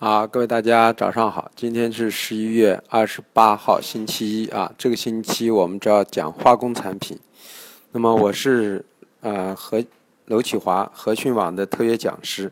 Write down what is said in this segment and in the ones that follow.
啊，各位大家早上好，今天是十一月二十八号，星期一啊。这个星期我们就要讲化工产品。那么我是呃何娄启华，和讯网的特约讲师。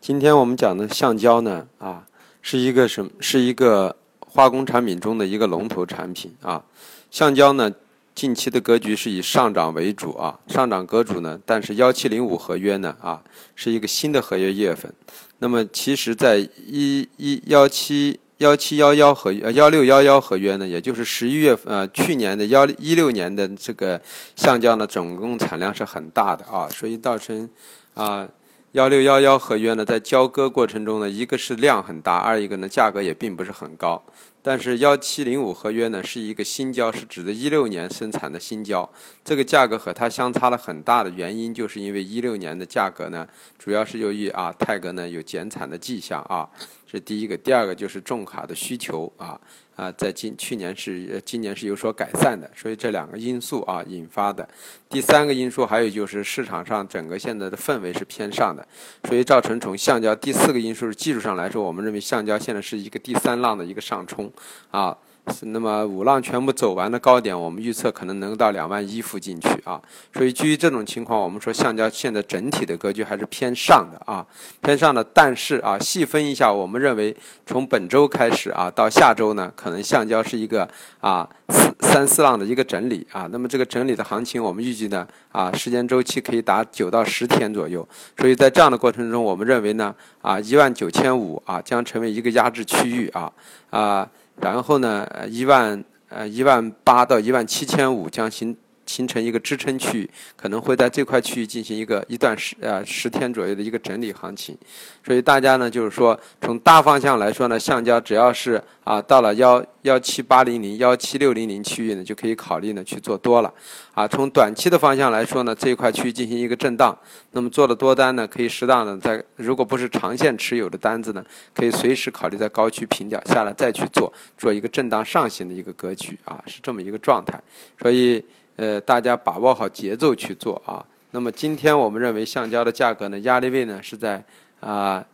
今天我们讲的橡胶呢啊，是一个什么？是一个化工产品中的一个龙头产品啊。橡胶呢，近期的格局是以上涨为主啊，上涨格主呢，但是幺七零五合约呢啊，是一个新的合约月份。那么，其实，在一一幺七幺七幺幺合约呃幺六幺幺合约呢，也就是十一月份呃去年的幺一六年的这个橡胶呢，总共产量是很大的啊，所以造成啊幺六幺幺合约呢，在交割过程中呢，一个是量很大，二一个呢价格也并不是很高。但是幺七零五合约呢是一个新胶，是指的一六年生产的新胶，这个价格和它相差了很大的原因，就是因为一六年的价格呢，主要是由于啊泰格呢有减产的迹象啊，这第一个，第二个就是重卡的需求啊。啊，在今去年是今年是有所改善的，所以这两个因素啊引发的。第三个因素还有就是市场上整个现在的氛围是偏上的，所以造成从橡胶第四个因素是技术上来说，我们认为橡胶现在是一个第三浪的一个上冲啊。那么五浪全部走完的高点，我们预测可能能到两万一附近去啊。所以基于这种情况，我们说橡胶现在整体的格局还是偏上的啊，偏上的。但是啊，细分一下，我们认为从本周开始啊，到下周呢，可能橡胶是一个啊四三四浪的一个整理啊。那么这个整理的行情，我们预计呢啊，时间周期可以达九到十天左右。所以在这样的过程中，我们认为呢啊，一万九千五啊将成为一个压制区域啊啊。然后呢，一万呃一万八到一万七千五将形形成一个支撑区域，可能会在这块区域进行一个一段十呃十天左右的一个整理行情。所以大家呢，就是说从大方向来说呢，橡胶只要是啊到了幺幺七八零零、幺七六零零区域呢，就可以考虑呢去做多了。啊，从短期的方向来说呢，这一块区域进行一个震荡，那么做的多单呢，可以适当的在，如果不是长线持有的单子呢，可以随时考虑在高区平掉下来再去做，做一个震荡上行的一个格局啊，是这么一个状态。所以呃，大家把握好节奏去做啊。那么今天我们认为橡胶的价格呢，压力位呢是在啊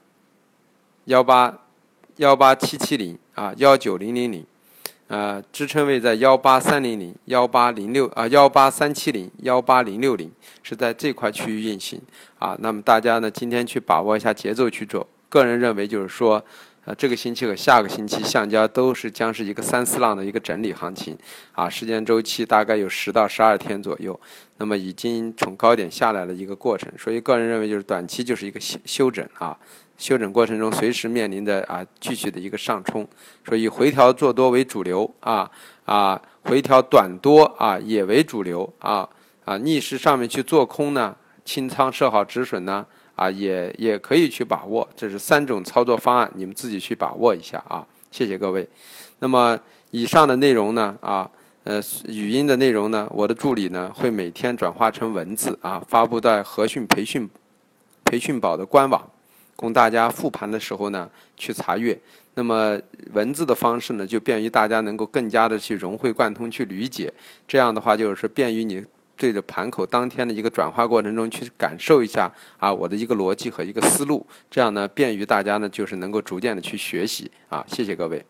幺八幺八七七零啊幺九零零零。呃，支撑位在幺八三零零、幺八零六啊，幺八三七零、幺八零六零，是在这块区域运行啊。那么大家呢，今天去把握一下节奏去做。个人认为就是说，这个星期和下个星期橡胶都是将是一个三四浪的一个整理行情啊，时间周期大概有十到十二天左右。那么已经从高点下来了一个过程，所以个人认为就是短期就是一个修修整啊。休整过程中，随时面临着啊继续的一个上冲，所以回调做多为主流啊啊，回调短多啊也为主流啊啊，逆势上面去做空呢，清仓设好止损呢啊也也可以去把握，这是三种操作方案，你们自己去把握一下啊，谢谢各位。那么以上的内容呢啊呃语音的内容呢，我的助理呢会每天转化成文字啊发布在和讯培训培训宝的官网。供大家复盘的时候呢去查阅，那么文字的方式呢就便于大家能够更加的去融会贯通去理解，这样的话就是便于你对着盘口当天的一个转化过程中去感受一下啊我的一个逻辑和一个思路，这样呢便于大家呢就是能够逐渐的去学习啊，谢谢各位。